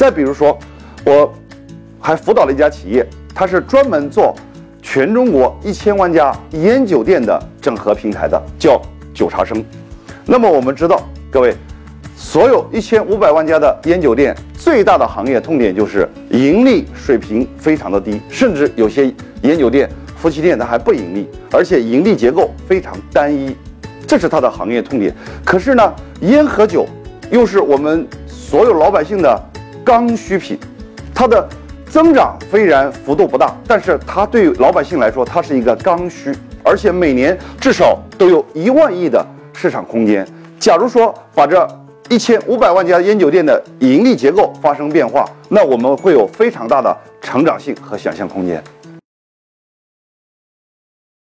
再比如说，我还辅导了一家企业，它是专门做全中国一千万家烟酒店的整合平台的，叫九茶生。那么我们知道，各位，所有一千五百万家的烟酒店，最大的行业痛点就是盈利水平非常的低，甚至有些烟酒店、夫妻店它还不盈利，而且盈利结构非常单一，这是它的行业痛点。可是呢，烟和酒又是我们所有老百姓的刚需品，它的增长虽然幅度不大，但是它对于老百姓来说，它是一个刚需，而且每年至少都有一万亿的市场空间。假如说把这一千五百万家烟酒店的盈利结构发生变化，那我们会有非常大的成长性和想象空间。